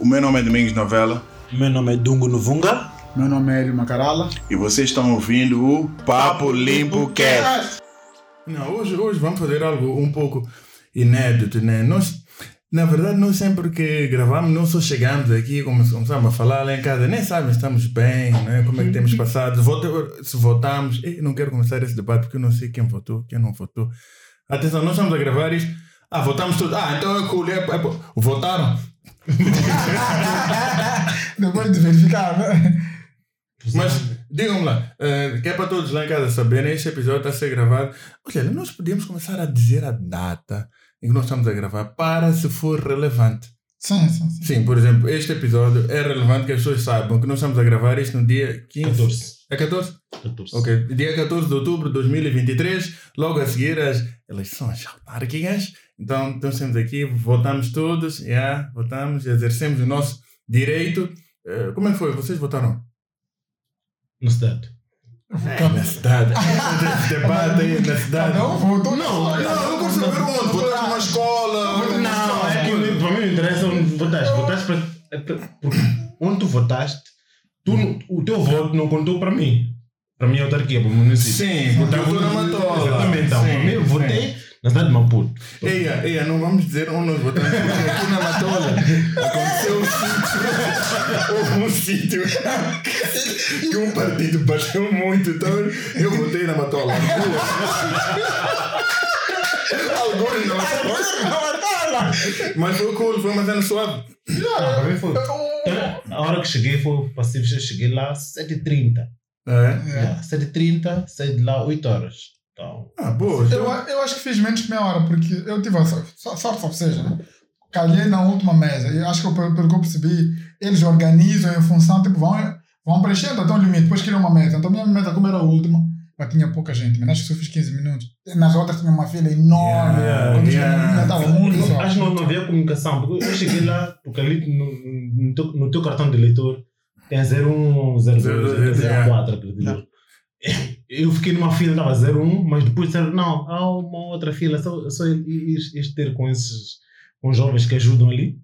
O meu nome é Domingos Novela Meu nome é Dungo Novunga. Meu nome é Hélio Macarala. e vocês estão ouvindo o Papo Limpo Cast. Não, hoje, hoje vamos fazer algo um pouco inédito, né? Nós, na verdade, nós sempre que gravamos, não só chegamos aqui, come- começamos a falar lá em casa, nem sabem se estamos bem, né? Como é que temos passado, se votamos. Eu não quero começar esse debate porque eu não sei quem votou, quem não votou. Atenção, nós estamos a gravar isto. Ah, votamos todos. Ah, então é cool. É, é, votaram? Depois de verificar, né? Mas digam-me lá, que é para todos lá em casa saberem, este episódio está a ser gravado. Olha, nós podemos começar a dizer a data em que nós estamos a gravar para se for relevante. Sim, sim, sim. Sim, por exemplo, este episódio é relevante que as pessoas saibam que nós estamos a gravar isto no dia 15. 14. É 14? 14. Ok. Dia 14 de outubro de 2023, logo a seguir as eleições autárquicas. Então, então estamos aqui, votamos todos, yeah, votamos, exercemos o nosso direito. Eh, como é que foi? Vocês votaram? Na cidade. É, na cidade. Debate aí na cidade. Um votou. Não, não, eu quero saber onde. Votaste numa escola. Não, é que para mim não interessa onde votaste. Votaste para. é para- porque onde tu votaste, tu, não- o teu voto não contou para mim. Para mim, a autarquia, para o município. Sim, porque eu estou na Matola. Exatamente. Então, Sim, para mim, eu votei na cidade de Maputo. Eia, eia, não vamos dizer onde nós votamos, porque aqui na Matola aconteceu um sítio, houve um sítio que um partido bateu muito, então eu votei na Matola. Alguns não. Mas foi cool, foi uma cena suave. Mim foi. A hora que cheguei foi passivo, cheguei lá às 7h30. É? Yeah, 7h30, saí de lá 8 horas. Então, Ah, boa. Eu, então- eu acho que fiz menos que meia hora, porque eu tive a so- so- sorte, ou seja, né? calhei na última mesa. Eu acho que eu, pelo pelo que eu percebi, eles organizam em função, tipo, vão, vão preenchendo até um limite, depois criam uma mesa. Então, minha mesa, como era a última, mas tinha pouca gente, mas acho que só fiz 15 minutos. Nas outras tinha uma fila enorme, Yeah, quando estava muito só. acho que não, não havia comunicação, porque eu cheguei lá, porque ali no, no, teu, no teu cartão de eleitor tem 01, 02, Zero, zero, 04, acredito. eu. Fiquei numa fila, estava 01, mas depois disseram, não, há uma outra fila, só, só ir, ter com esses com jovens que ajudam ali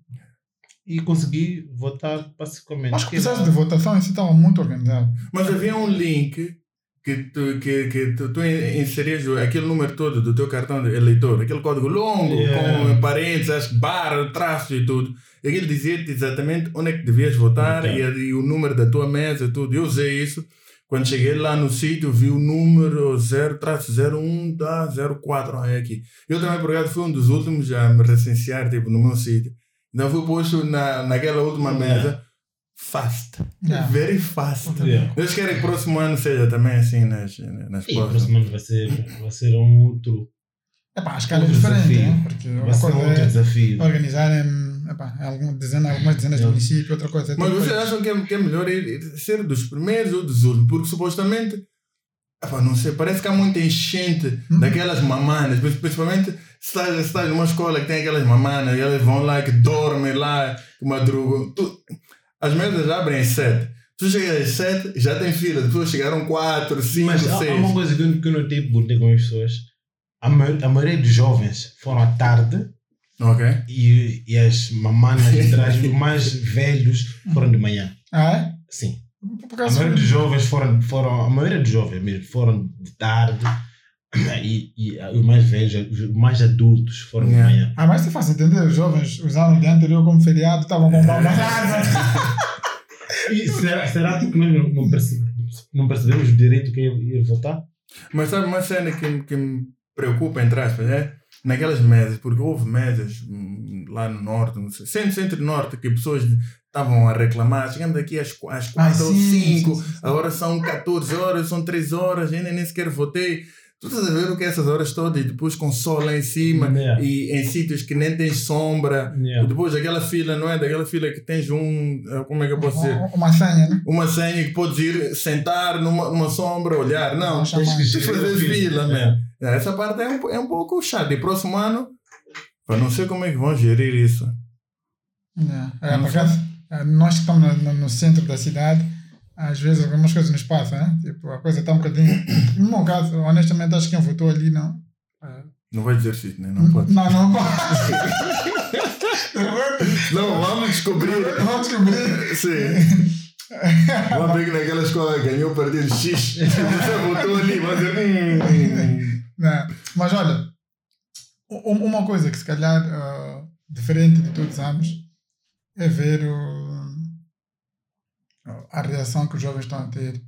e consegui votar pacificamente. Acho que o processo de votação estava muito organizado. Mas havia um link que tu, que, que tu, tu inserias aquele número todo do teu cartão de eleitor, aquele código longo, Yeah. com parênteses, barra, traço e tudo. E aquilo dizia-te exatamente onde é que devias votar e, e o número da tua mesa e tudo. Eu usei isso. Quando cheguei lá no sítio, vi o número 0-01 da 04 é aqui. Eu também, por acaso, fui um dos últimos a me recensear tipo, no meu sítio. Então fui posto na, naquela última mesa. Fast. Yeah. Very fast. Yeah. Eles querem que o próximo ano seja também assim nas, nas E o próximas. próximo ano vai ser, vai ser um outro, Epá, a escala é diferente, desafio. né? porque Vai ser um outro é desafio. organizarem epá, algumas dezenas, algumas dezenas de municípios, outra coisa Mas vocês acham que é, que é melhor ir, ir ser dos primeiros ou dos últimos? Porque supostamente, epá, não sei, parece que há muita enchente Uhum. daquelas mamanas, pri- principalmente se estás, numa escola que tem aquelas mamanas e elas vão lá que dormem lá, que madrugam. Tu, as mesas abrem às sete. Tu chegas às sete, já tem fila, as pessoas chegaram quatro, cinco, Mas há, uma coisa que eu, que eu notei bonita com as pessoas. A maioria dos jovens foram à tarde Ok? e, e as mamanas de trás, os mais velhos, foram de manhã. Ah, é? Sim. Por A maioria dos jovens foram, foram a maioria dos jovens mesmo, foram de tarde e, e os mais velhos, os mais adultos foram Yeah. de manhã. Ah, mas se faz entender, os jovens usaram o dia anterior como feriado, estavam com uma E será, será que nós não, não, perce- não percebemos o direito que é ir votar? Mas sabe uma cena que, me- que me preocupa, entre aspas, é naquelas mesas, porque houve mesas hum, lá no norte, no centro, centro norte, que pessoas estavam a reclamar, chegamos aqui às, às 4 ou sim, 5, sim, sim, sim. agora são 14 horas, são 3 horas, ainda nem sequer votei. Tu estás a ver o que é essas horas todas e depois com sol lá em cima Yeah. e em sítios que nem tens sombra. E depois aquela fila, não é? Daquela fila que tens um. eh, Como é que eu posso dizer? Uma senha, né? Uma senha que podes ir sentar numa, numa sombra, olhar. Não, Tens que tens que gerir fazer fila. man. Essa parte é um, é um pouco chata. E próximo ano, eu não sei como é que vão gerir isso. É, é, por acaso, é, nós que estamos no- no centro da cidade, às vezes algumas coisas nos passam, né? Tipo, a coisa está um bocadinho. No meu caso, honestamente, acho que quem votou ali não. é, Não vai dizer sítio, né? Não pode. Não, não pode. Não, vamos descobrir. Vamos descobrir. Sim. Vamos ver que naquela escola ganhou partido X. Você votou ali, mas eu. Não. Mas olha, uma coisa que se calhar ah, diferente de todos os anos é ver o- a reação que os jovens estão a ter.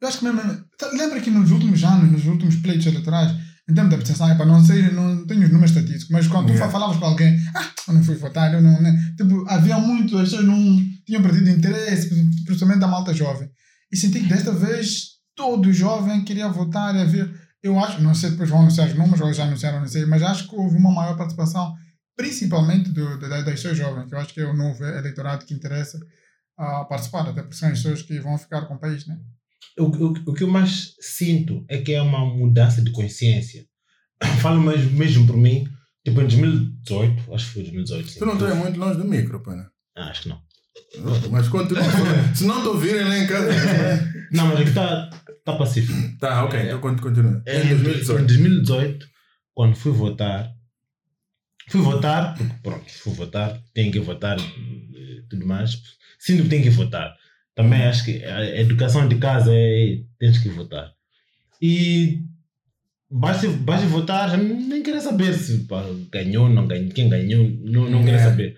Eu acho que mesmo. tá- Lembra que nos últimos anos, nos últimos pleitos eleitorais, em termos de abstenção, para não sei, não tenho os números estatísticos, mas quando tu Yeah. falavas com alguém, ah, eu não fui votar, eu não. Né? Tipo, havia muito, as pessoas não tinham perdido interesse, principalmente da malta jovem. E senti que desta vez todo jovem queria votar ver. Eu acho, não sei, depois vão anunciar os números, ou já anunciaram, não sei, mas acho que houve uma maior participação, principalmente do, da- das pessoas jovens, que eu acho que é o novo eleitorado que interessa a participar, até porque são as pessoas que vão ficar com o país, né? O, o, o que eu mais sinto é que é uma mudança de consciência. Falo mesmo, mesmo por mim, tipo em 2018, acho que foi 2018. sim. Tu não estás muito longe do micro, pô, né? Ah, acho que não. Mas continua. Se não te ouvirem lá em casa. Não, mas aqui está tá pacífico. Tá, ok, então conti- continua. É, Em Em 2018. 2018, quando fui votar, fui votar, porque pronto, fui votar, tenho que votar e tudo mais. Sinto que tenho que votar. Também acho que a educação de casa é tens que votar. E basta, basta votar, nem quero saber se pá, ganhou, não ganhou, quem ganhou, não, não quero É. saber.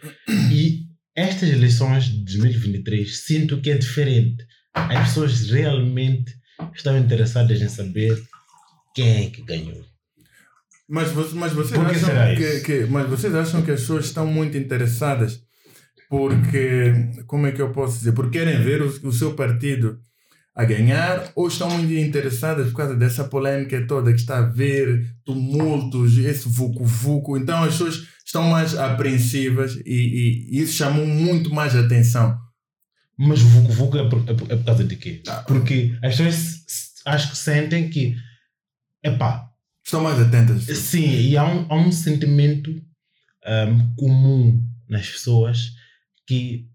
E estas eleições de 2023 sinto que é diferente. As pessoas realmente estão interessadas em saber quem é que ganhou. Mas, mas, vocês Por que acham que, que- mas vocês acham que as pessoas estão muito interessadas porque, como é que eu posso dizer, porque querem ver o, o seu partido a ganhar ou estão muito interessadas por causa dessa polêmica toda que está a haver, tumultos, esse vucu-vucu. Então as pessoas estão mais apreensivas e, e- e isso chamou muito mais atenção. Mas o Vucu Vucu é por, é é por causa de quê? Ah. Porque as pessoas acho que sentem que, epá, Estão mais atentas. sim, e há um, há um sentimento ahm, comum nas pessoas que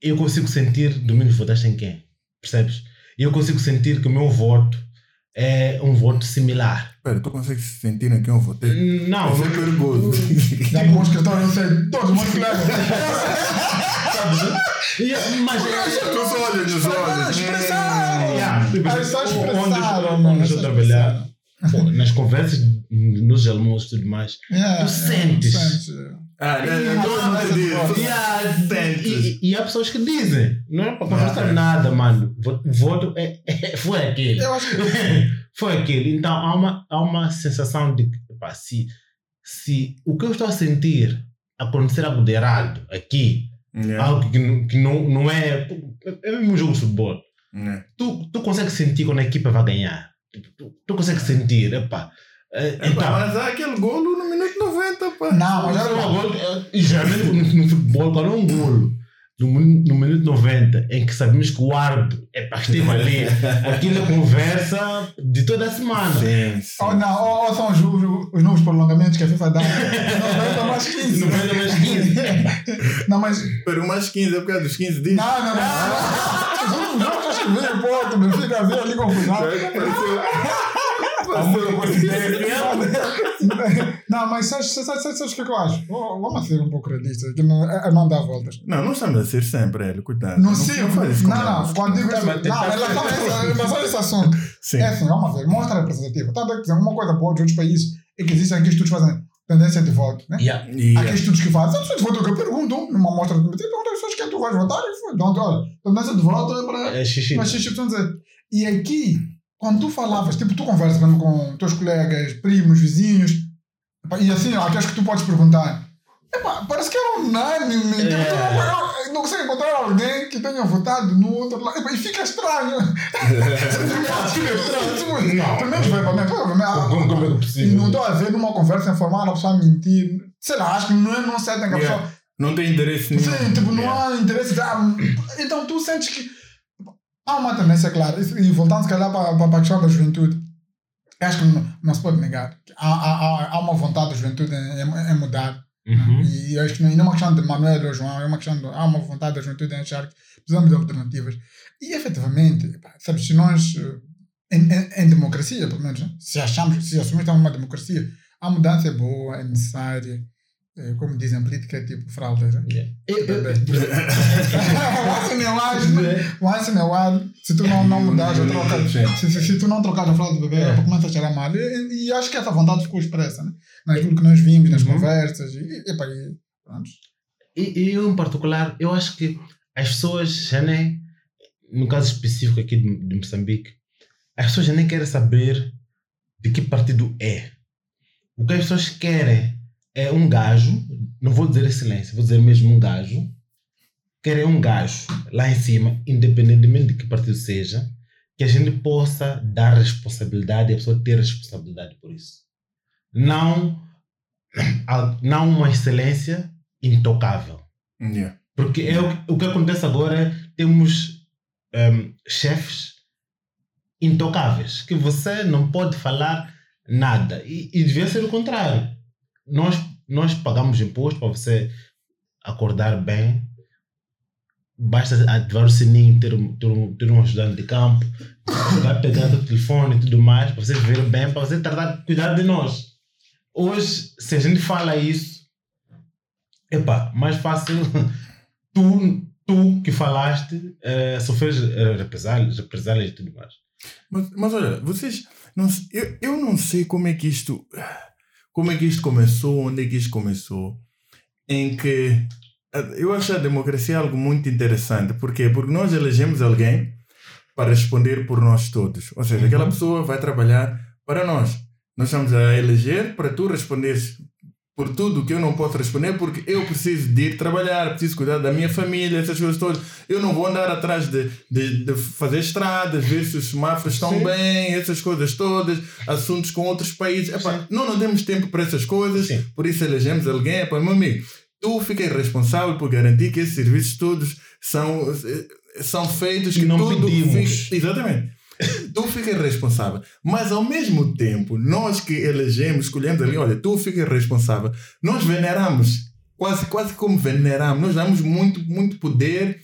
eu consigo sentir domingo votaste em quem? Percebes? E eu consigo sentir que o meu voto é um voto similar. Espera, tu consegues sentir em quem eu votei? Não, Isso é perigoso. Já no escritório eu sei todo mundo que leva. E- mas Nos olhos, nos olhos. Expressar. Yeah, tipo, É só onde- expressar, onde, mano, onde eu trabalhar, pô, nas conversas, nos almoços e tudo mais, Yeah, Tu sentes. sentes. Ah, não, não, não, não, não, Yeah, Sentes. e, e há pessoas que dizem, não é para conversar Ah. nada, mano. O voto é, é- foi aquele. Eu acho que foi aquele. Então há uma, há uma sensação de que pá, se, se o que eu estou a sentir acontecer algo de errado aqui, Yeah. algo que, não- que não, não é. É mesmo um jogo de futebol. Yeah. Tu, tu consegues sentir quando a equipa vai ganhar. Tipo, Tu, tu consegues sentir, epá. É, É, então, mas há aquele golo no minuto 90, pá. Não, mas é lá. um golo, é, e geralmente no, no futebol, quando é um golo no, no minuto 90, em que sabemos que o árbitro é para esteve ali, aquilo é conversa de toda a semana. Sim, sim. Ou não, ou, ou são os, os, os novos prolongamentos que a FIFA dá. 90 mais 15. 90 mais 15. Não, mas. Pero mais 15 é por causa dos 15 dias. Não, não, não. Últimos jogos acho que veio, pô, tu me fica a ver ali confusão. Coincidência. Não, mas sabes sabes- sabes- sabes o que é que eu acho? Vamos ser um pouco realistas, que não, é, é não dar voltas. Não, não estamos a ser sempre ele, cuidado. Não sei, não não, isso não, não, quando digo isso, Mas não, tentar em relação a ser- esse- assunto, Sim. é assim, vamos ver, mostra representativa. Tanto é que, por exemplo, uma coisa boa de outros países é que existem aqui estudos fazem tendência de voto, né? Yeah. Há aqueles estudos que fazem, tendência de voto que perguntam, numa amostra de perguntam às pessoas quem tu vais votar e foi. Então, olha, tendência de voto é para É xixi. E aqui, quando tu falavas, tipo, tu conversas mesmo com teus colegas, primos, vizinhos, e assim, há aqueles que tu podes perguntar. Epá, parece que é unânime. Tipo, É. tu não, não consegue encontrar alguém que tenha votado no outro lado. E fica estranho. Pelo menos vai para mim. Como, é que é possível? não estou a ver numa conversa informal a pessoa mentir. Sei lá, acho que não é não certo que a pessoa. não tem interesse nenhum. Sim, tipo, não há interesse. ah, então tu sentes que há uma tendência, claro, e voltando se calhar para, para a questão da juventude, acho que não, não se pode negar. Há, há, há- uma vontade da juventude em- em mudar. Uhum. E acho que não, e não é uma questão de Manuel ou João, é uma questão de. Há uma vontade da juventude em achar que precisamos de alternativas. E efetivamente, sabes, se nós, eh, em, em, em democracia, pelo menos, né, se achamos, se assumimos que estamos numa democracia, a mudança é boa, é necessária. É, como dizem, a política é tipo fraldas. Né? Yeah. Eu- eu- o Ansem é o o Se tu não, não mudares a troca, se, se, se tu não trocares a fralda do bebê, É. começa a cheirar mal. E, e acho que essa vontade ficou expressa, né? Naquilo que nós vimos, nas Uhum. conversas. E, e, epa, e pronto. E, e eu, em particular, eu acho que as pessoas já nem, no caso específico aqui de, de Moçambique, as pessoas já nem querem saber de que partido é. O que as pessoas querem é um gajo, não vou dizer excelência, vou dizer mesmo um gajo, querem um gajo lá em cima, independentemente de que partido seja, que a gente possa dar responsabilidade e a pessoa ter responsabilidade por isso. Não, não uma excelência intocável. Yeah. Porque é o, que- o que acontece agora é temos ehm, chefes intocáveis, que você não pode falar nada. E, e devia ser o contrário. Nós, nós pagamos imposto para você acordar bem. Basta ativar o sininho, ter, um- ter, um, ter um ajudante de campo, vai pegar o telefone e tudo mais, para você viver bem, para você tratar, cuidar de nós. Hoje, se a gente fala isso, epá, mais fácil tu, tu que falaste eh, sofrer eh, represálias, represálias e tudo mais. Mas, mas olha, vocês. Não, eu, eu não sei como é que isto. Como é que isto começou, onde é que isto começou. Em que. Eu acho a democracia algo muito interessante. Por quê? Porque nós elegemos alguém para responder por nós todos. Ou seja, Uhum. aquela pessoa vai trabalhar para nós. Nós estamos a eleger para tu responderes por tudo que eu não posso responder, porque eu preciso de ir trabalhar, preciso cuidar da minha família, essas coisas todas. Eu não vou andar atrás de, de, de fazer estradas, ver se os semáforos estão Sim. bem, essas coisas todas, assuntos com outros países. Epá, não, não temos tempo para essas coisas, Sim. por isso elegemos alguém. Epá, meu amigo, tu ficas responsável por garantir que esses serviços todos são, são feitos, que não tudo pedimos. fique- Exatamente. tu ficas responsável. Mas ao mesmo tempo, nós que elegemos, escolhemos ali, olha, tu ficas responsável. Nós veneramos, quase, quase como veneramos, nós damos muito, muito poder.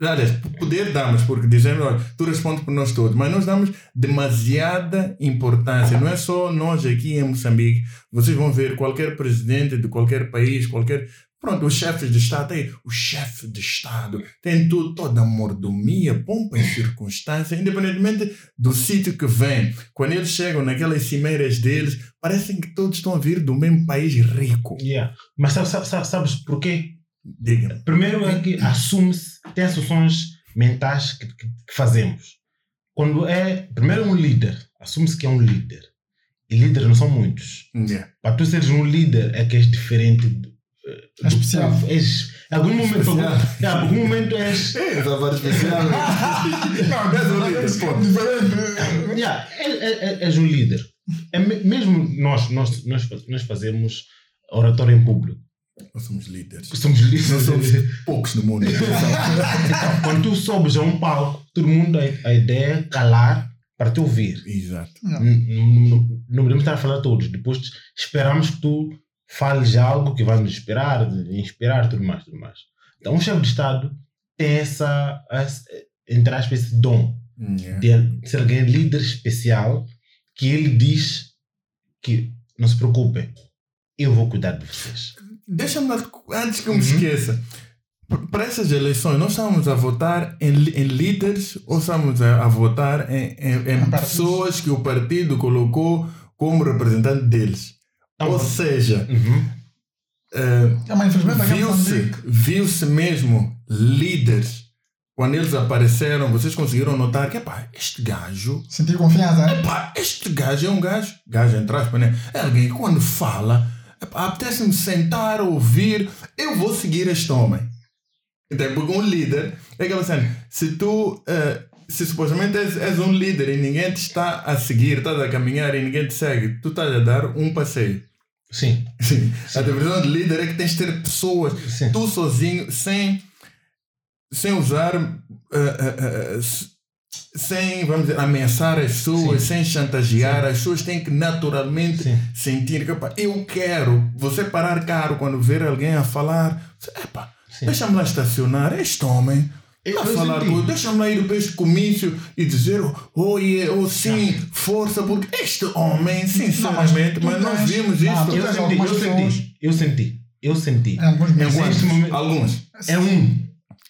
Aliás, poder damos, porque dizemos, olha, tu respondes por nós todos, mas nós damos demasiada importância. Não é só nós aqui em Moçambique. Vocês vão ver qualquer presidente de qualquer país, qualquer. Pronto, os chefes de Estado, tem o chefe de Estado, tem tudo, toda a mordomia, pompa em circunstância, independentemente do sítio que vem. Quando eles chegam naquelas cimeiras deles, parecem que todos estão a vir do mesmo país rico. Yeah. Mas sabe, sabe, sabe, sabes porquê? Diga-me. Primeiro é que assume-se, tem assunções mentais que, que- fazemos. Quando é, primeiro é um líder, assume-se que é um líder. E líderes não são muitos. Yeah. Para tu seres um líder é que és diferente É especial. És, em algum momento, em algum momento és. É, essa parte especial. Não, és um líder. Yeah, é, é, é- és um líder. É me- mesmo nós, nós, nós, nós fazemos oratório em público. Nós somos líderes. Somos líderes. Nós somos poucos no mundo. Então, quando tu sobes a um palco, todo mundo, a, a ideia é calar para te ouvir. Exato. Não podemos estar a falar todos. Depois esperamos que tu fales algo que vai nos inspirar, inspirar, tudo mais, tudo mais. Então, um chefe de Estado tem essa, essa entre aspas, esse dom Yeah. de ser alguém líder especial que ele diz que não se preocupem, eu vou cuidar de vocês. Deixa-me antes que eu me Uhum. esqueça, para essas eleições, nós estamos a votar em, em líderes ou estamos a, a votar em, em, em pessoas que o partido colocou como representante deles? Então, ou seja, Uhum. em viu-se viu mesmo líderes, quando eles apareceram, vocês conseguiram notar que, epá, este gajo senti confiança, né? Epá, este gajo é um gajo, gajo entre aspas, né? É alguém que quando fala, apetece-me sentar, ouvir, eu vou seguir este homem. Então, porque um líder é aquela cena, se tu, eh, se supostamente és, és um líder e ninguém te está a seguir, estás a caminhar e ninguém te segue, tu estás a dar um passeio. Sim, Sim. A definição de líder é que tens de ter pessoas, sim. tu sozinho, sem, sem usar, eh, eh, s- sem, vamos dizer, ameaçar as pessoas, Sim. sem chantagear, as pessoas têm que naturalmente Sim. sentir que, epá, eu quero, você parar caro quando ver alguém a falar, Sim. deixa-me lá estacionar, este homem, Eu- a eu falar senti. deixa-me lá ir para este comício e dizer, oh, yeah, oh sim, força, porque este homem, sinceramente, tu mas vimos não, isso. tu Eu tens senti, eu senti, eu senti. eu senti. Quantos? Neste momento- Alguns. É um.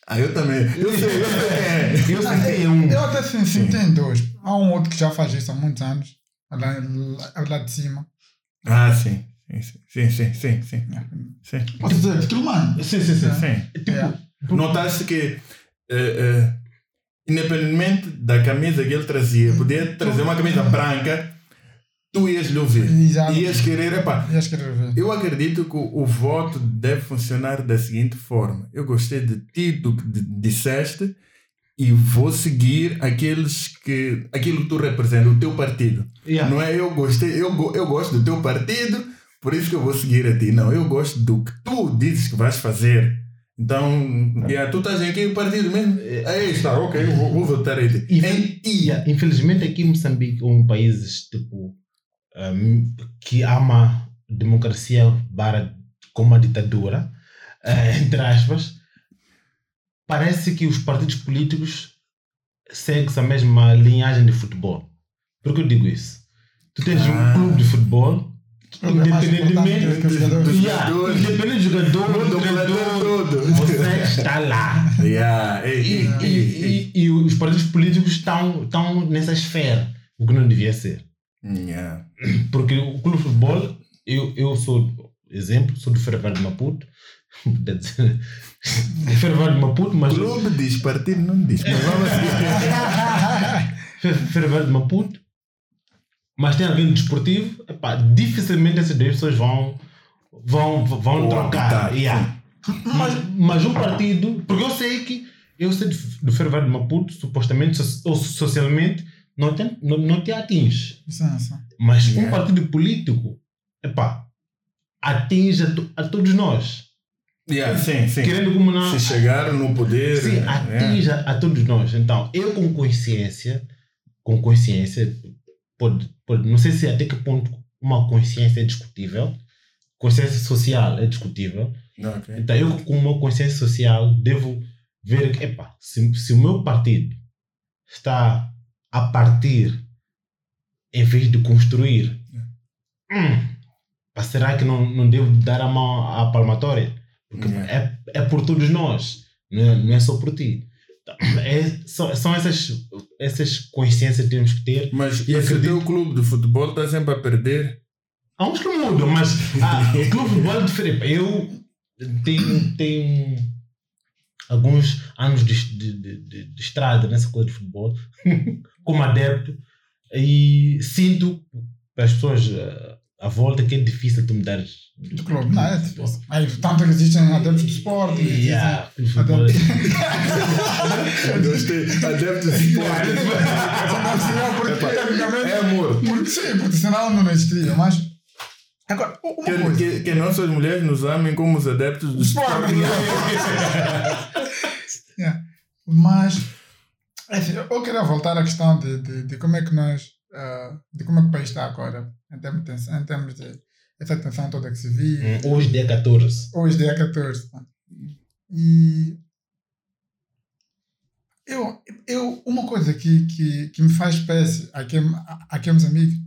Ah, eu também. Eu sei, eu sei. Eu senti é um. Eu até sim, senti em dois. Há um outro que já faz isso há muitos anos. Lá, lá, lá de cima. Ah, sim. Sim, sim, sim, sim. Sim. Posso dizer, aquilo, mano. Sim, sim, sim. sim. Tipo, É. Notaste que, eh, eh, independentemente da camisa que ele trazia, podia trazer uma camisa branca, tu ias lhe ouvir. Exato. Ias querer, epá, E acho que era ver. eu acredito que o, o voto deve funcionar da seguinte forma. Eu gostei de ti, do que disseste, e vou seguir aqueles que, aquilo que tu representa, o teu partido. yeah. Não é eu gostei, eu, eu gosto do teu partido, por isso que eu vou seguir a ti. Não, eu gosto do que tu dizes que vais fazer. Então, yeah, tu estás em que partido mesmo? Aí está, ok, eu vou, vou votar. E- ti. Yeah, Infelizmente aqui em Moçambique ou em países tipo um, que ama democracia barra como a ditadura, eh, entre aspas, parece que os partidos políticos seguem a mesma linhagem de futebol. Por que eu digo isso? Tu tens Ah. um clube de futebol, É independentemente que os jogadores. Yeah, independente do jogador, do Do planeta todo. você está lá. Yeah, E, e- e- e os partidos políticos estão, estão nessa esfera, o que não devia ser. Yeah. Porque o clube de futebol, eu, eu sou, exemplo, sou do de Maputo. De Maputo, mas. Clube diz, partido não diz. Mas vamos seguir. Fer- Ferroviário de Maputo. Mas tem alguém desportivo, epá, dificilmente essas duas pessoas vão, vão, vão trocar. optar, Yeah. Mas, mas um partido, porque eu sei que eu sei do, Ferroviário de Maputo, supostamente ou socialmente, não te, não, não te atinge. Sim, sim. Mas um Yeah. partido político, epá, atinge a, to- a todos nós. Yeah, sim, sim. Querendo como não. Se chegar no poder. Sim, yeah. atinge a, a todos nós. Então, eu com consciência, com consciência, pode, pode, não sei se até que ponto uma consciência é discutível, consciência social é discutível. Ok. Então, eu com uma consciência social devo ver que, epá, se, se o meu partido está a partir em vez de construir, hum, pá, será que não, não devo dar a mão à palmatória? Porque Yeah. é, é por todos nós, não é, não é só por ti. Então, É, são, são essas, essas consciências que temos que ter. Mas E acredito- teu clube de futebol está sempre a perder. Há uns que mudam, mas ah, o clube de futebol é diferente. Eu tenho, tenho alguns anos de, de, de, de- de estrada nessa coisa de futebol, como adepto, e sinto para as pessoas ah, à volta que é difícil tu me dares. Do clube. Não, é. Aí, tanto que existem adeptos de esporte. Yeah, o futebol é- Gostei. Adepto de esporte. Senão, porque, Epá, tecnicamente, É amor. porque sim, porque senão não existiria. Mas, agora, uma Que, coisa. que, que nossas mulheres nos amem como os adeptos do Esporte. esporte. Yeah. Mas, assim, eu queria voltar à questão de, de, de como é que nós, ah, de como é que o país está agora, em termos de, em termos de essa tensão toda que se vive, Hum, Hoje, dia 14. hoje dia 14. pá. E eu, eu, uma coisa que, que, que me faz espécie aqui, aqui em Moçambique,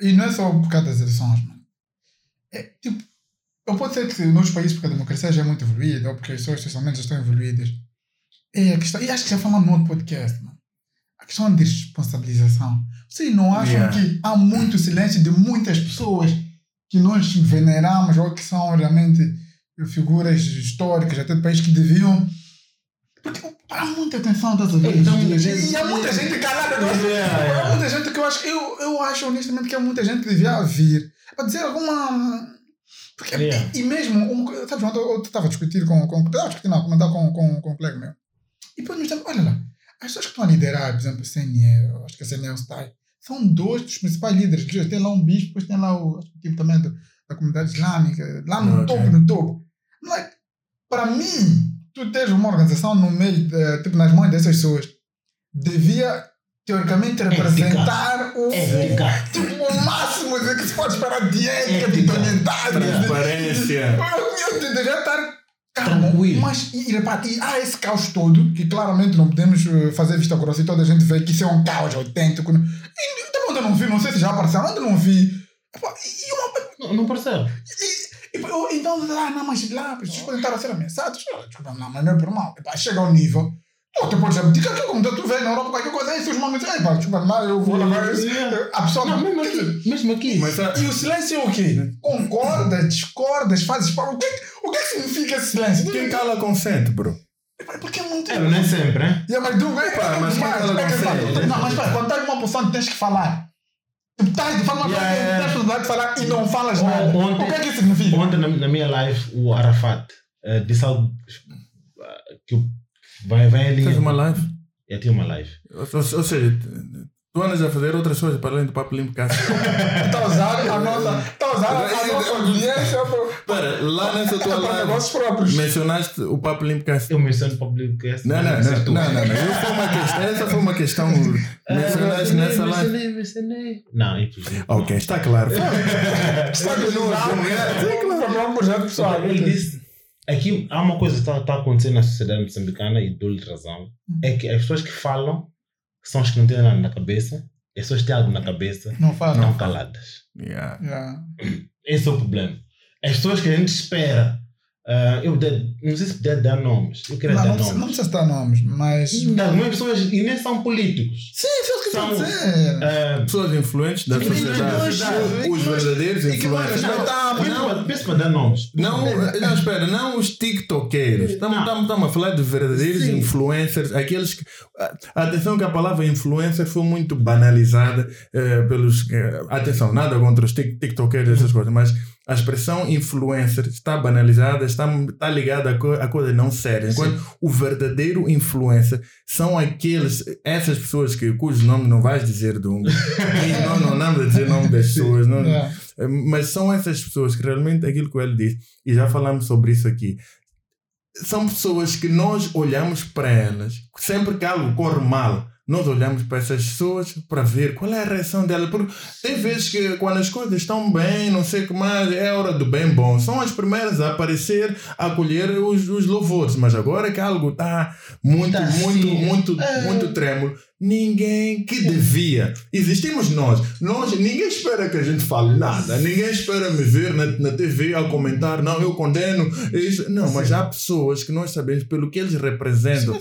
e não é só por causa das eleições, mano. É tipo, eu posso dizer que nos países porque a democracia já é muito evoluída, ou porque as pessoas socialmente já estão evoluídas, é a questão, e acho que já falamos no outro podcast, mano. A questão de responsabilização. Vocês não acham Yeah. que há muito silêncio de muitas pessoas que nós veneramos ou que são realmente figuras históricas até do país que deviam. Porque há muita atenção, estás a ver? Então, e há muita gente calada. não é? Yeah, yeah. Há muita gente que eu acho, eu, eu acho honestamente que há muita gente que devia vir a dizer alguma. Porque, Yeah. e, e mesmo, coisa- sabes, eu estava a discutir com. com estava a discutir, não, comentar com, com, com um colega meu. E depois me olha lá, as pessoas que estão a liderar, por exemplo, a CNE, acho que a CNE é o STAI, são dois dos principais líderes. Tem lá um bispo, depois tem lá o tipo também do, da comunidade islâmica, lá no Ok. topo, no topo. Like, para mim, tu tens uma organização no meio, de, tipo, nas mãos dessas pessoas, devia, teoricamente, representar o, Ética. tipo, o máximo de que se pode esperar de ética, de Ética. implementar. de- Transparência. eu, deveria estar calmo. Tranquilo. Mas, e, e, repare, e há esse caos todo, que claramente não podemos eh, fazer vista grossa e toda a gente vê que isso é um caos autêntico. E, então, onde eu não vi, não sei se já apareceu, onde eu não vi. E, uma, Não, não percebe. e, então, ah, não, mas lá, pessoas podem estar a ser ameaçadas. Ah, Desculpa, não, mas não é por mal. Epá, chega ao nível. Oh, tu podes abdicar aqui, como tu vês na Europa, qualquer coisa, aí seus momentos, ei, pá, desculpa lá, eu vou levar isso. A pessoa Não, mesmo aqui. Mesmo aqui. Mas ah, E o silêncio é o quê? Concordas, discordas, fazes para o que, o que é que significa esse silêncio? quem cala consente, bro. Porque é muito. É, nem sempre, né? Yeah, mas tu, é, Pá, é mas quem é fala. você? Não, mas pá, quando estás numa posição que tens que falar. Tu estás de forma Yeah, que yeah. tens possibilidade de falar e não falas Oh, nada. ontem- O que é que isso significa? Ontem na, na minha live, o Arafat eh, disse algo ah, que o- vai, vai ali. Fez uma live. Eu tinha uma live. Ou, ou- ou seja, tu andas a fazer outras coisas para além do papo limpo casa. Está a usar a nossa, está a usar a, nossa audiência para, lá nessa tua para live negócios próprios. mencionaste o papo limpo casa. Eu menciono público que essa. Não, não, não, não, não, não. Eu foi uma questão, essa foi uma questão mencionaste nessa live. Mencionei, mencionei. Não, infelizmente. Ok, está claro. Está para um projeto pessoal. Ele disse. Aqui há uma coisa que está, está acontecendo na sociedade moçambicana e dou-lhe razão. É que as pessoas que falam são as que não têm nada na cabeça. As pessoas que têm algo na cabeça Não fala. estão caladas. Yeah. Yeah. Esse é o problema. As pessoas que a gente espera. Ah, eu de- não sei se puder dar nomes. Eu queria Não, dar não, precisa- não nomes. precisa citar nomes, mas. Algumas pessoas, e nem são políticos. Sim, foi o que São- dizer. Ah, Pessoas influentes da sociedade. Os verdadeiros influentes. respeitar, mas não, não, pensa para dar nomes. Não, não, espera, não os tiktokeiros. Estamos, Não. estamos, estamos a falar de verdadeiros Sim. influencers, aqueles que. Atenção que a palavra influencer foi muito banalizada eh, pelos. eh, atenção, nada contra os tik- tiktokeiros, essas coisas, mas a expressão influencer está banalizada, está, está ligada a, co a coisas não sérias. Enquanto o verdadeiro influencer são aqueles, essas pessoas que, cujo nome não vais dizer e não, não, não vamos dizer o nome das pessoas. Não, Yeah. eh, Mas são essas pessoas que realmente aquilo que ele disse, e já falamos sobre isso aqui, são pessoas que nós olhamos para elas, sempre que algo corre mal, nós olhamos para essas pessoas para ver qual é a reação dela. Porque tem vezes que quando as coisas estão bem, não sei o que mais, é hora do bem bom. São as primeiras a aparecer, a colher os, os louvores. Mas agora que algo está muito, Tá muito, assim, muito, é. muito trêmulo, ninguém que devia. Existimos nós. nós. Ninguém espera que a gente fale nada. Ninguém espera me ver na, na TV a comentar, não, eu condeno isso. Não, mas há pessoas que nós sabemos pelo que eles representam.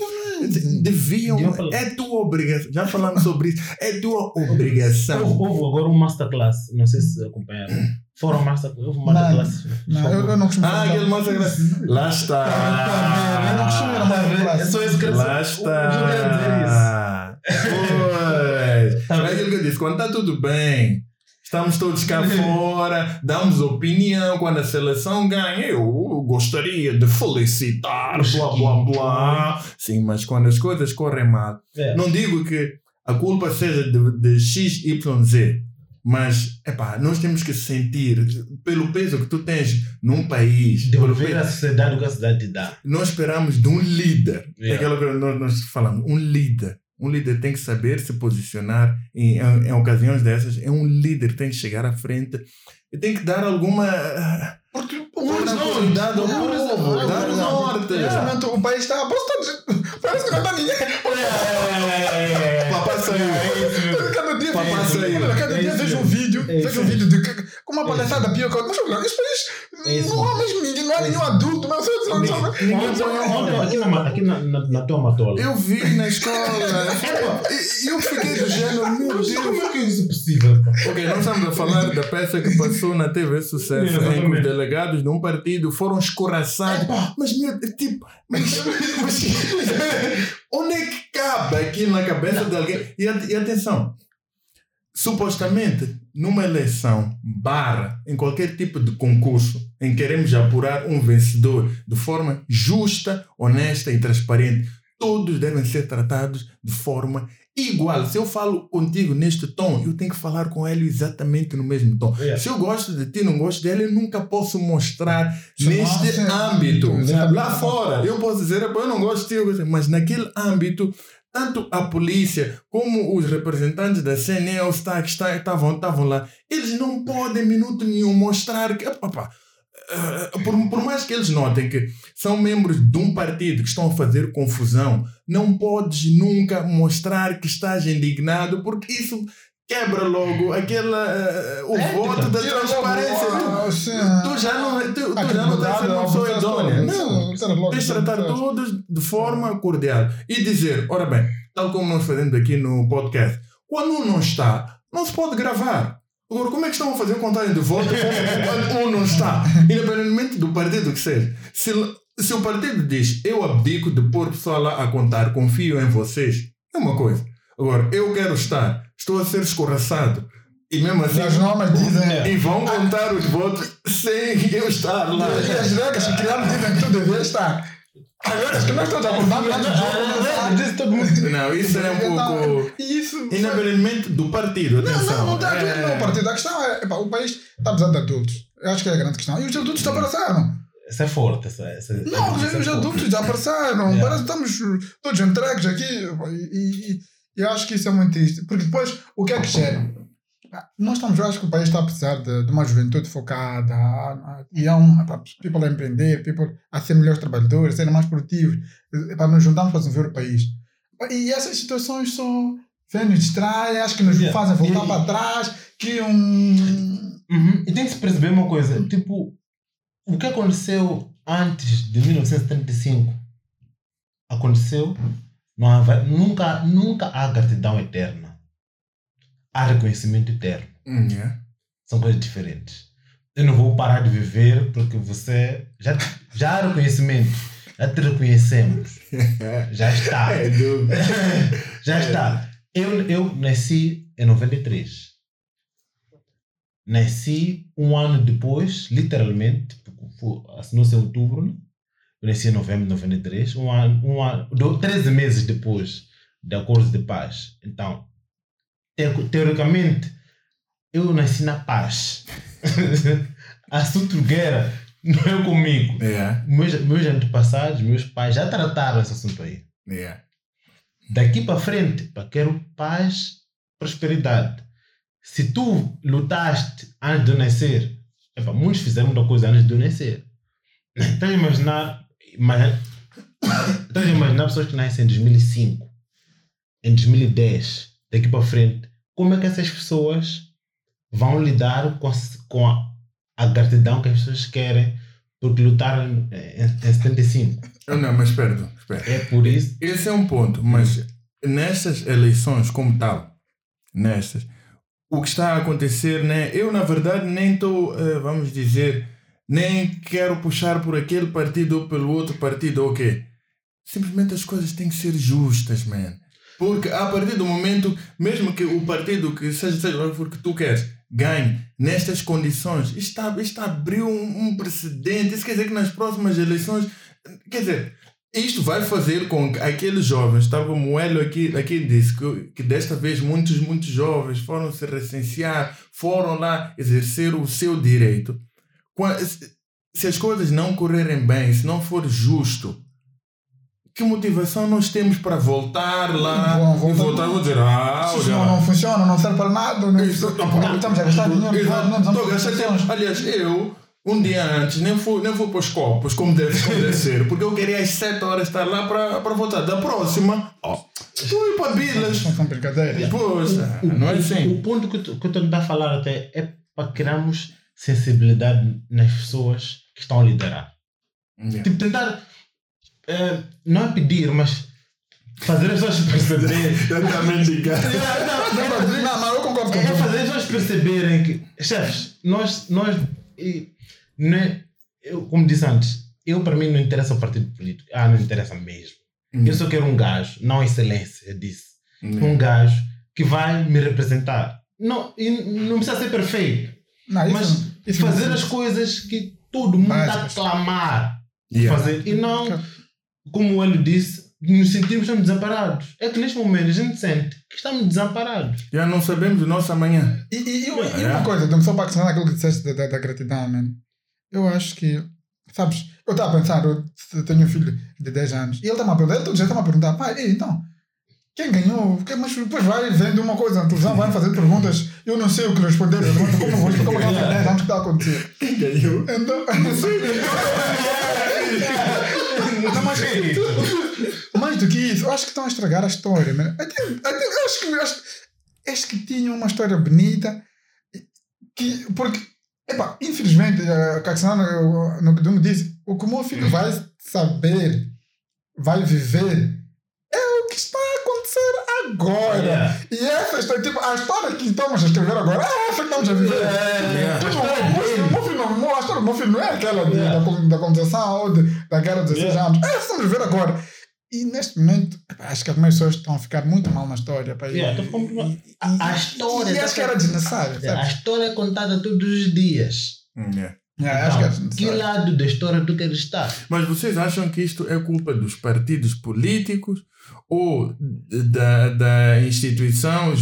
de- Deviam. É tua obrigação. Já falamos sobre isso. É tua obrigação. Houve, agora um masterclass, não sei se acompanharam. Foram masterclass, houve um masterclass. Não, eu, eu não costumo Ah, fazer. aquele graça. Lá está. Eu não costumo ir a masterclass. É só isso que eu Lá está. Pois. Tá É aquilo que eu disse. Quando está tudo bem, estamos todos cá fora, damos opinião. Quando a seleção ganha, eu gostaria de felicitar, blá blá blá. Sim, mas quando as coisas correm mal, É. não digo que a culpa seja de, de X, Y, Z. Mas, epá, nós temos que sentir, pelo peso que tu tens num país, pelo Devolver peso- à sociedade o que a sociedade te dá. nós esperamos de um líder. É Yeah. aquilo que nós, nós falamos. Um líder. Um líder tem que saber se posicionar em, em, em ocasiões dessas. É um líder, tem que chegar à frente e tem que dar alguma. ah, Porque tranquilidade ao povo, dar o norte. Neste momento o país está. Parece que não está ninguém. Um vídeo, É isso um vídeo de que- com uma palhaçada pior que a outra. Mas É país isso não há mais ninguém, não há nenhum adulto. Mas eu não ontem, aqui na, aqui tua matola. Eu vi na escola. E eu fiquei do género, meu Como Deus. é que isso é possível? Ok, nós estamos a falar da peça que passou na TV Sucesso, em que os delegados de um partido foram escorraçados. Mas, meu, tipo, mas, mas- onde é que cabe aquilo na cabeça de alguém? E, e atenção, supostamente, numa eleição, barra, em qualquer tipo de concurso, em que queremos apurar um vencedor de forma justa, honesta e transparente, todos devem ser tratados de forma igual. Se eu falo contigo neste tom, eu tenho que falar com ele exatamente no mesmo tom. Yeah. Se eu gosto de ti, não gosto dele, eu nunca posso mostrar neste âmbito. Exatamente. Lá fora, eu posso dizer, "Epá, eu não gosto de ti", mas naquele âmbito, tanto a polícia como os representantes da CNE STAC está- estavam estavam lá, eles não podem, minuto nenhum, mostrar que. pá, eh, por, por mais que eles notem que são membros de um partido que estão a fazer confusão, não podes nunca mostrar que estás indignado, porque isso quebra logo aquela, eh, o É, voto tipo, da logo, transparência. ah, sim. Tu, tu já não, tu, tu já não estás sendo uma pessoa idônea. Não. Não, Tens de tratar todos de forma cordial. E dizer, ora bem, tal como nós fazemos aqui no podcast, quando um não está, não se pode gravar. Agora, como é que estão a fazer contagem de votos quando um não está? Independentemente do partido que seja. Se, se o partido diz, eu abdico de pôr pessoal lá a contar, confio em vocês, é uma coisa. Agora, eu quero estar, estou a ser escorraçado. E mesmo assim. As normas dizem. E vão contar os votos sem eu estar lá. E as regras que criamos dizem que tu devia estar. As regras que nós todos acordamos antes do jogo começar. Diz todo mundo. Não, isso é um pouco. Isso. Independentemente do partido, Não, atenção. não, não está é... não, partido. A questão é, epá, o país está precisando de adultos. Eu acho que é a grande questão. E os adultos já apareceram. Essa é forte. Essa, essa, Não, os, é os forte. adultos já apareceram. Yeah. Parece que estamos todos entregues aqui. E, e- e eu acho que isso é muito triste. Porque depois, o que é que gera? Ah, Nós estamos, eu acho que o país está a precisar de, de uma juventude focada a- a- e há um, people a empreender, people a ser melhores trabalhadores, serem mais produtivos, para nos juntarmos para desenvolver o país. E essas situações só vêm nos distraem, acho que nos Yeah. fazem voltar E- para trás, criam um. Uhum. E tem que se perceber uma coisa, tipo, o que aconteceu antes de 1975 aconteceu, não há, nunca, nunca há gratidão eterna. Há reconhecimento eterno. Hum, yeah. São coisas diferentes. Eu não vou parar de viver porque você já, já há reconhecimento. Já te reconhecemos. Já está. É. Já está. Eu, eu nasci em 93. Nasci um ano depois, literalmente, assinou-se em outubro. Eu nasci em novembro de 93. Um ano, um ano, do- 13 meses depois de acordo de paz. Então, te- teoricamente, eu nasci na paz. Assunto de guerra não é comigo. Yeah, Meus, meus antepassados, meus pais já trataram esse assunto aí. yeah. Daqui para frente, pá, quero paz, prosperidade. Se tu lutaste antes de eu nascer, epá, muitos fizeram muita coisa antes de eu nascer. A imaginar, imagina, estás a imaginar pessoas que nascem em 2005, em 2010, daqui para frente, como é que essas pessoas vão lidar com, a- com a, a gratidão que as pessoas querem porque lutaram em, em, em 75? Ah, Não, mas espera, espera. É por isso Esse é um ponto, mas nestas eleições como tal, nestas, o que está a acontecer, né? Eu na verdade nem estou, eh, vamos dizer, nem quero puxar por aquele partido ou pelo outro partido, ok. Simplesmente as coisas têm que ser justas, man. Porque a partir do momento, mesmo que o partido que seja, seja o que for que tu queres, ganhe nestas condições, isto está, abriu um, um precedente. Isso quer dizer que nas próximas eleições, quer dizer, isto vai fazer com que aqueles jovens, tal como o Hélio aqui, aqui disse, que, que desta vez muitos, muitos jovens foram se recensear, foram lá exercer o seu direito. Se- as coisas não correrem bem, se não for justo, que motivação nós temos para voltar lá Vão voltar. e voltar a dizer, ah, Se olha, não, não funciona, não serve para nada. Não, Isso, não, estamos a gastar dinheiro. Exato. não estamos a gastar tempo. Aliás, eu, um dia antes, nem fui, nem fui para os copos, como deve acontecer, porque eu queria às 7 horas estar lá para, para voltar. Da próxima, ó, tu ir para Bilas. Não são brincadeiras. Poxa, não é assim. O ponto que eu tô- que eu estou a tentar falar até é para criarmos sensibilidade nas pessoas que estão a liderar. Tipo, tentar, eh, não é pedir, mas fazer as pessoas perceberem. Ligar. não, mas- eu concordo com é fazer as pessoas perceberem que, chefes, nós, nós e, não é- eu, como disse antes, eu para mim não interessa o partido político. Ah, não interessa mesmo. Eu só quero um gajo, não excelência, eu disse. Um gajo que vai me representar. Não, e não precisa ser perfeito, Não, mas isso fazer não- as coisas que todo mundo está a clamar Yeah. fazer. E não, como ele disse, nos sentimos estamos desamparados. É que neste momento a gente sente que estamos desamparados. Já não sabemos o nosso amanhã. E, e, e uma- e Yeah. uma coisa, só para acrescentar aquilo que disseste da, da, da gratidão, man. Eu acho que, sabes, eu estava a pensar, eu tenho um filho de 10 anos, e ele está-me a perguntar, ele todo dia está-me a perguntar, pai, ei, então, quem ganhou? Mas depois vai vendo uma coisa, na televisão, vai fazer perguntas, eu não sei o que responder, pergunto, como vou explicar uma criança de 10 anos que está a acontecer? Quem ganhou? Então, não sei. Não, mas, mais do que isso, eu acho que estão a estragar a história, man. I think- I think- eu acho que, acho, és que tinham uma história bonita. Que, porque, epá, infelizmente, a Caxana, no que tu me disse, o que o meu filho vai saber, vai viver, agora. Yeah. E essa história, tipo, a história que estamos a escrever agora, é essa que estamos a viver. É, Tipo, o filho- o filho não- a história do filho não é aquela de- Yeah. da, da conversação ou de, daquela de 16 Yeah. anos. É essa que estamos a viver agora. E neste momento, acho que as pessoas estão a ficar muito mal na história. Pá, e- Yeah, muito mal. e- A- e- a história E acho que era desnecessário. A história é contada todos os dias. Yeah. Que Então, que desnecessário. lado da história tu queres estar? Mas vocês acham que isto é culpa dos partidos políticos ou da, da instituição?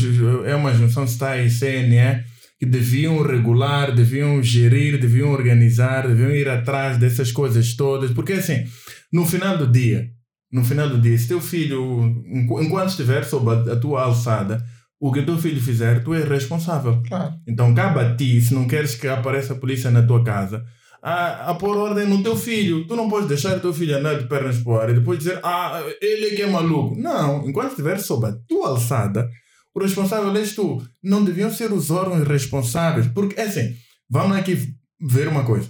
É uma junção STA e CNE que deviam regular, deviam gerir, deviam organizar, deviam ir atrás dessas coisas todas? Porque assim, no final do dia, no final do dia, se teu filho, enqu- enquanto estiver sob a, a tua alçada, o que teu filho fizer, tu és responsável. Claro. Então cabe a ti, se não queres que apareça a polícia na tua casa, a, a pôr ordem no teu filho. Tu não podes deixar o teu filho andar de pernas para o ar e depois dizer, ah, ele é que é maluco. Não, enquanto estiver sob a tua alçada, o responsável és tu. Não deviam ser os órgãos responsáveis. Porque, é assim, vamos aqui ver uma coisa.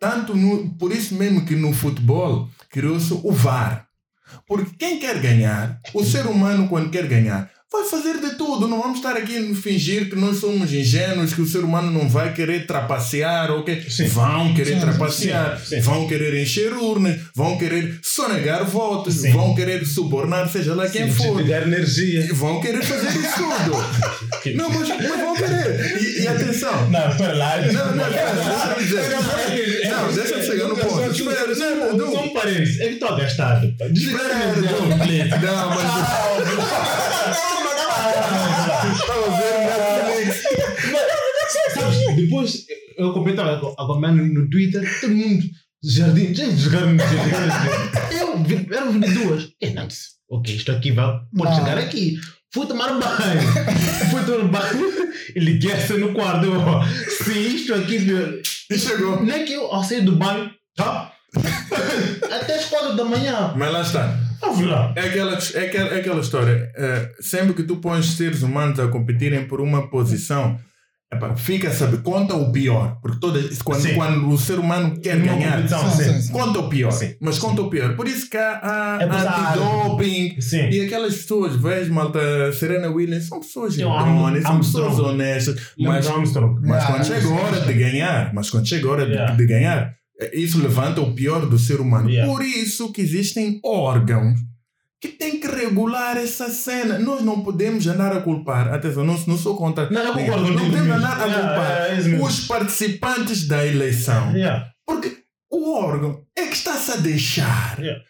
Tanto no, por isso mesmo que no futebol criou-se o VAR. Porque quem quer ganhar, o ser humano quando quer ganhar, vai fazer de tudo. Não vamos estar aqui a fingir que nós somos ingênuos, que o ser humano não vai querer trapacear ou que Sim. vão querer Sim, trapacear, sim, vão querer encher urnas, vão querer sonegar votos, vão querer subornar, seja lá quem for. energia. Vão querer fazer isso tudo. não, mas, mas vão querer. E, e atenção. Não, espera lá. Não, não, dizer. Não, deixa-me chegar no ponto. Espera, não, não, Só um parênteses. É que estou a Espera, energia não. completa. Não, mas. Estava a ver Netflix. Sabes, depois eu comentava a acompanhar no, Twitter, todo mundo, jardim, gente, no jardim. Eu eram 22. Eu não disse, ok, isto aqui vai, pode chegar aqui. Fui tomar banho. Fui tomar banho e liguei-se no quarto. Ó, Se isto aqui. E chegou. Nem que eu, ao sair do banho, tá? Até as 4 da manhã. Mas lá está. É aquela, é aquela, é aquela história. É, sempre que tu pões seres humanos a competirem por uma posição, epá, fica a saber, conta o pior. Porque toda, quando, quando o ser humano quer ganhar, Sim, sim. conta o pior. Sim. Mas conta o pior. Por isso que há, há É pesado. antidoping. Sim. E aquelas pessoas, vês, malta, Serena Williams, são pessoas são pessoas honestas. Mas, mas quando chega a hora de ganhar, mas quando chega a hora de- de, ganhar, isso levanta o pior do ser humano. Yeah. Por isso que existem órgãos que têm que regular essa cena. Nós não podemos andar a culpar. Atenção, não, não sou contra. Não, eu concordo Não podemos andar a Yeah, culpar yeah, é isso mesmo. os participantes da eleição. Yeah. Porque o órgão é que está-se a deixar. Yeah.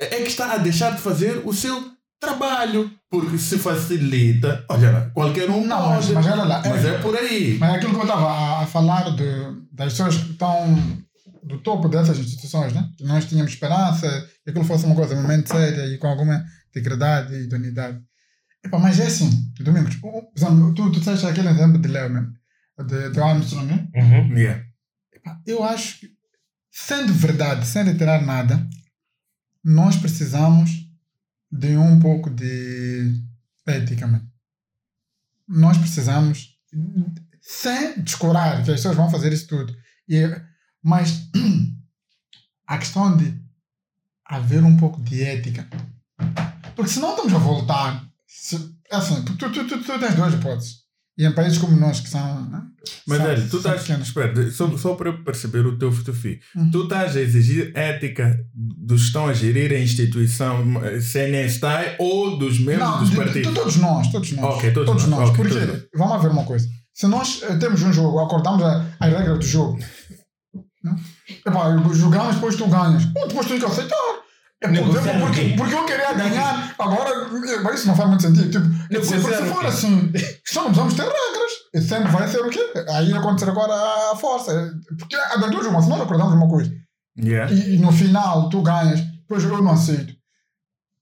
É que está a deixar de fazer o seu trabalho. Porque se facilita. Olha lá, qualquer um Não, mas, pode. mas olha lá. Mas é- é por aí. Mas aquilo que eu estava a, a falar de, das pessoas que estão do topo dessas instituições, né? Que nós tínhamos esperança que aquilo fosse uma coisa realmente séria e com alguma integridade e idoneidade. Epa, mas é assim, Domingos, por exemplo, tu, tu disseste aquele exemplo de Leo mesmo, de, de Armstrong, né? Uhum. Yeah. Epa, eu acho que, sendo verdade, sem retirar nada, nós precisamos de um pouco de ética, mano. Nós precisamos, sem descurar que as pessoas vão fazer isso tudo, e, mas a questão de haver um pouco de ética. Porque senão estamos a voltar. Se, é assim, tu, tu, tu, tu, tens duas hipóteses. E em países como nós, que são. Né, Mas são- olha, tu estás. pequenos. Espera, só, só para eu perceber o teu fotofio. Hum. Tu estás a exigir ética dos que estão a gerir a instituição CNSTAI ou dos membros Não, dos de- de- partidos? todos nós, todos nós. Ok, todos nós, ok, Porque, todos nós. vamos ver uma coisa. Se nós eh, temos um jogo, acordamos as regras do jogo, né? Epá, jogamos, depois tu ganhas. Ou depois tu tem que aceitar. É porque, porque eu queria ganhar, agora mas isso não faz muito sentido. Tipo, porque se for assim, só não vamos ter regras. E sempre vai ser o quê? Aí acontecer agora a força. Porque há duas uma, se nós acordamos uma coisa Yeah. e, e no final tu ganhas, depois eu não aceito.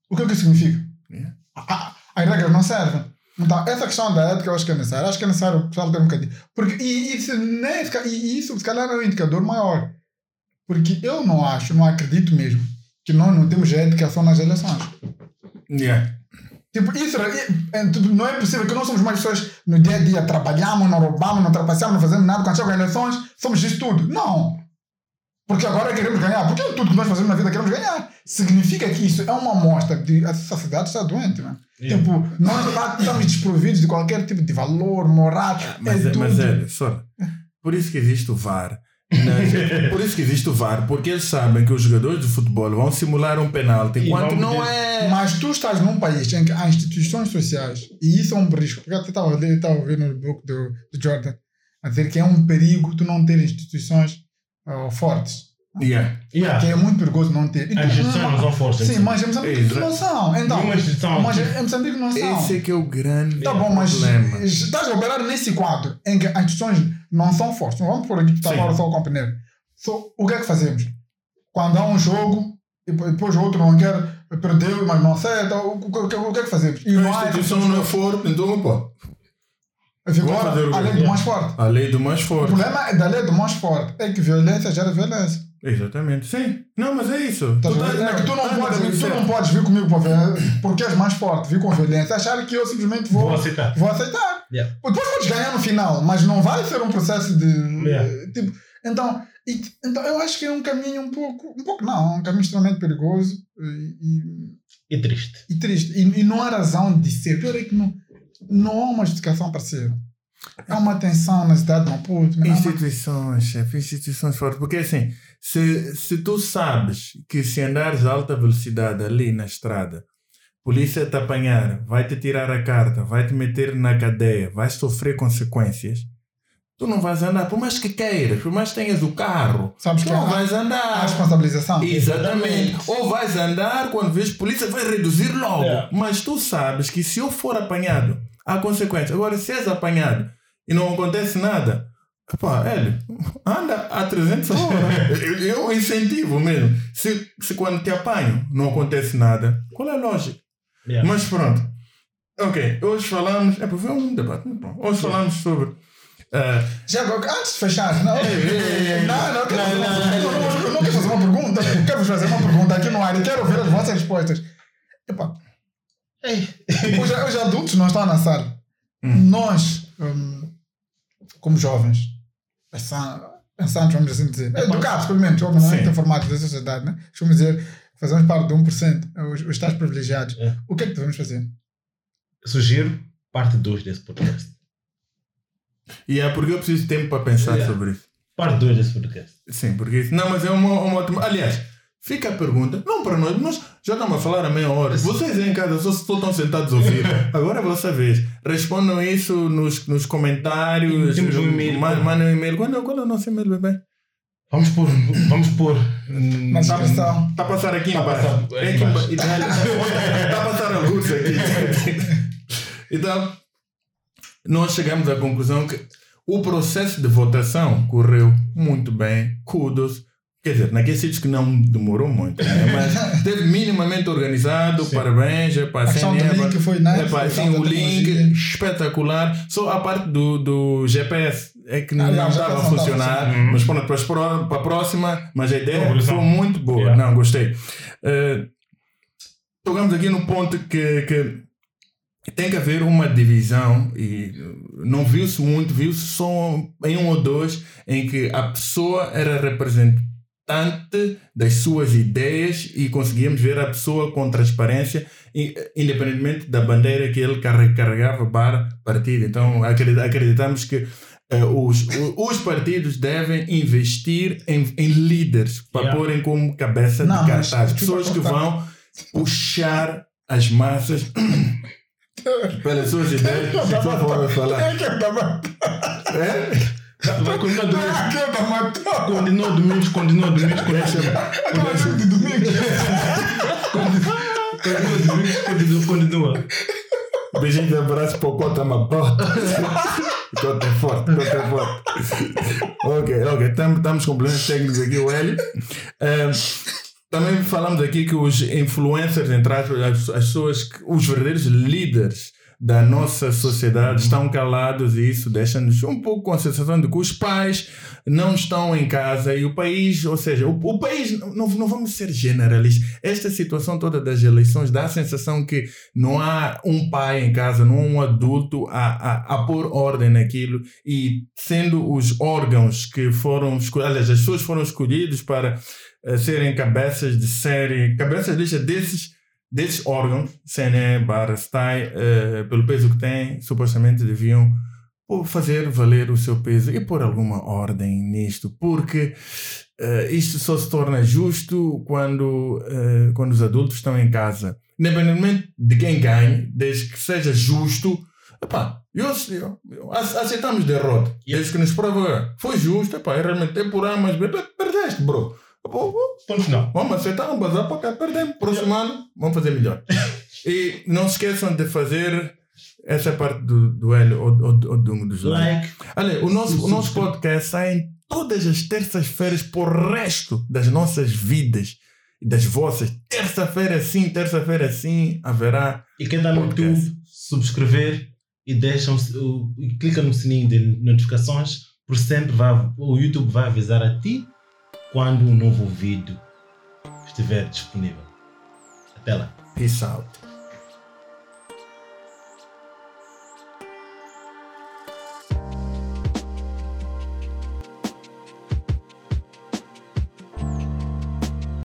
O que é que isso significa? Yeah. A- a- As regras não servem. Então, essa questão da ética eu acho que é necessária. Acho que é necessário o pessoal ter um bocadinho. Porque, e, isso, nem, e isso, se calhar, é um indicador maior. Porque eu não acho, não acredito mesmo, que nós não temos ética só nas eleições. Yeah. Tipo, isso era- é, tipo, não é possível que nós somos mais pessoas no dia a dia, trabalhamos, não roubamos, não trapaceamos, não fazemos nada. Quando chegam as eleições, somos isso tudo. Não. Porque agora queremos ganhar. Porque tudo que nós fazemos na vida queremos ganhar. Significa que isso é uma amostra de a sociedade está doente, mano. Yeah. Tipo, nós estamos desprovidos de qualquer tipo de valor, moral. Mas, é é, mas é, só. Por isso que existe o VAR. né? Por isso que existe o VAR, porque eles sabem que os jogadores de futebol vão simular um penalti, enquanto não é. Mas tu estás num país em que há instituições sociais, e isso é um risco. Porque eu estava a ler- estava a ver no book do, do Jordan a dizer que é um perigo tu não ter instituições ah, fortes. Yeah. Yeah. Que é muito perigoso não ter. As instituições não são fortes. Sim, mas em Moçambique Exato. não são. Então, mas em Moçambique não são. Esse é que é o grande Tá bom, mas problema. estás a operar nesse quadro em que as instituições não são fortes. Vamos por aqui, Sim. agora só o companheiro. So, o que é que fazemos? Quando há um jogo e depois o outro não quer, perdeu, mas não acerta, o, o, o, o que é que fazemos? E A instituição não é forte, então, pô, O a quê? lei do mais forte. a lei do mais O forte. problema é da lei do mais forte é que violência gera violência. Exatamente, sim. Não, mas é isso. Tá Tu tá- é que tu não, tá podes, tu não podes vir comigo para ver porque és mais forte, vir com violência, achar que eu simplesmente vou, Vou aceitar. vou aceitar. Yeah. Depois podes ganhar no final, mas não vai ser um processo de. Yeah. Tipo, então, e- então, eu acho que é um caminho um pouco. Um pouco não, um caminho extremamente perigoso e, E triste. e, e triste. E, e não há razão de ser. Pior é que não, não há uma justificação ser. Há uma tensão na cidade de Maputo. uma- Instituições, chefe, instituições fortes. Porque assim, se, se tu sabes que se andares a alta velocidade ali na estrada, polícia te apanhar, vai te tirar a carta, vai te meter na cadeia, vais sofrer consequências, tu não vais andar, por mais que queiras, por mais que tenhas o carro, Sabes tu que não há- vais andar. responsabilização. Exatamente. Ou vais andar quando vês polícia, vai reduzir logo. Yeah. Mas tu sabes que se eu for apanhado, há consequências. Agora, se és apanhado e não acontece nada, pá, Hélio, anda a 300 horas. eu, eu incentivo mesmo. Se, se quando te apanho não acontece nada, qual é a lógica? Yeah. Mas pronto. Ok, hoje falamos. É para ver um debate. Hoje falamos sobre. Ah, Já, antes de fechar, não, não, não, quero fazer uma- eu não, quero fazer uma pergunta. Quero fazer uma pergunta aqui no ar e quero ouvir as vossas respostas. Epá, os, os adultos não estão na sala. Hum. Nós, hum, como jovens, pensando, pensando, vamos assim dizer, educados pelo menos, obviamente informados da sociedade, né? vamos dizer, fazemos parte de 1%, os, os tais privilegiados. É. O que é que devemos fazer? Sugiro parte 2 desse podcast. E é porque eu preciso de tempo para pensar Yeah. sobre isso. Parte 2 desse podcast. Sim, porque isso. Não, mas é uma, uma ótima. Aliás, fica a pergunta. Não para nós, nós já estamos a falar a meia hora. Vocês aí em casa só, estão sentados a ouvir. Agora é a vossa vez. Respondam isso nos, nos comentários. Temos um e-mail. Ma- Mandem um e-mail. Qual é, qual é o nosso e-mail, bebê? Vamos pôr. Vamos pôr. Descrição. Está a passar aqui Tá embaixo. passando, É aqui aqui embaixo. embaixo. Está a passar a luz aqui. Então, nós chegamos à conclusão que o processo de votação correu muito bem. Kudos. Quer dizer, naqueles sítios que não demorou muito, né? mas esteve minimamente organizado. Sim. Parabéns. Epá, A questão do link foi nice. Epá, a assim, o link espetacular. Só a parte do, do GPS é que não, Ah, não não, estava a funcionar. funcionar. Mas pronto, para para a próxima, mas a ideia foi muito boa. Yeah. Não, gostei. Eh, tocamos aqui no ponto que, que tem que haver uma divisão e não viu-se muito, viu-se só em um ou dois em que a pessoa era representante das suas ideias e conseguíamos ver a pessoa com transparência independentemente da bandeira que ele carre- carregava para partido. Então acredi- acreditamos que eh, os, os partidos devem investir em, em líderes para Yeah. porem como cabeça Não, de cartaz. Pessoas que vão puxar as massas suas ideias. Só vou falar. É que eu tava- É? Vai continuar é domingo. que eu tava- Continua domingo, continua domingo, continua Eu tava junto de domingo. domingo, continua, continua. Beijinho de abraço para o Cota Mabota. Cota é forte, Cota é forte. ok, ok. Estamos com problemas técnicos aqui, o Hélio. Ehm, também falamos aqui que os influencers, entre aspas, as, as pessoas, os verdadeiros líderes da nossa sociedade estão calados e isso deixa-nos um pouco com a sensação de que os pais não estão em casa e o país, ou seja, o, o país, não, não vamos ser generalistas, esta situação toda das eleições dá a sensação que não há um pai em casa, não há um adulto a, a, a pôr ordem naquilo e sendo os órgãos que foram escolhidos, as pessoas foram escolhidos para serem cabeças de série, cabeças de lista desses desses órgãos, CNE barra STAI, uh, pelo peso que têm, supostamente deviam fazer valer o seu peso e pôr alguma ordem nisto, porque uh, isto só se torna justo quando, uh, quando os adultos estão em casa. Independentemente de quem ganhe, desde que seja justo, epá, eu, eu, eu aceitamos derrota. Desde que nos prova foi justo, epá, realmente é por A, mas perdeste, bro. Ponto final. Vamos aceitar, vamos bazar para cá, perdemos. Próximo ano, vamos fazer melhor. e não se esqueçam de fazer essa parte do duelo ou, ou, ou do, dos Like. Olha, o nosso, o nosso podcast sai todas as terças-feiras por resto das nossas vidas e das vossas. Terça-feira sim, terça-feira sim, haverá. E quem está no. YouTube, subscrever e deixa um, e clica no sininho de notificações, por sempre vai, o YouTube vai avisar a ti quando um novo vídeo estiver disponível. Até lá. Peace out.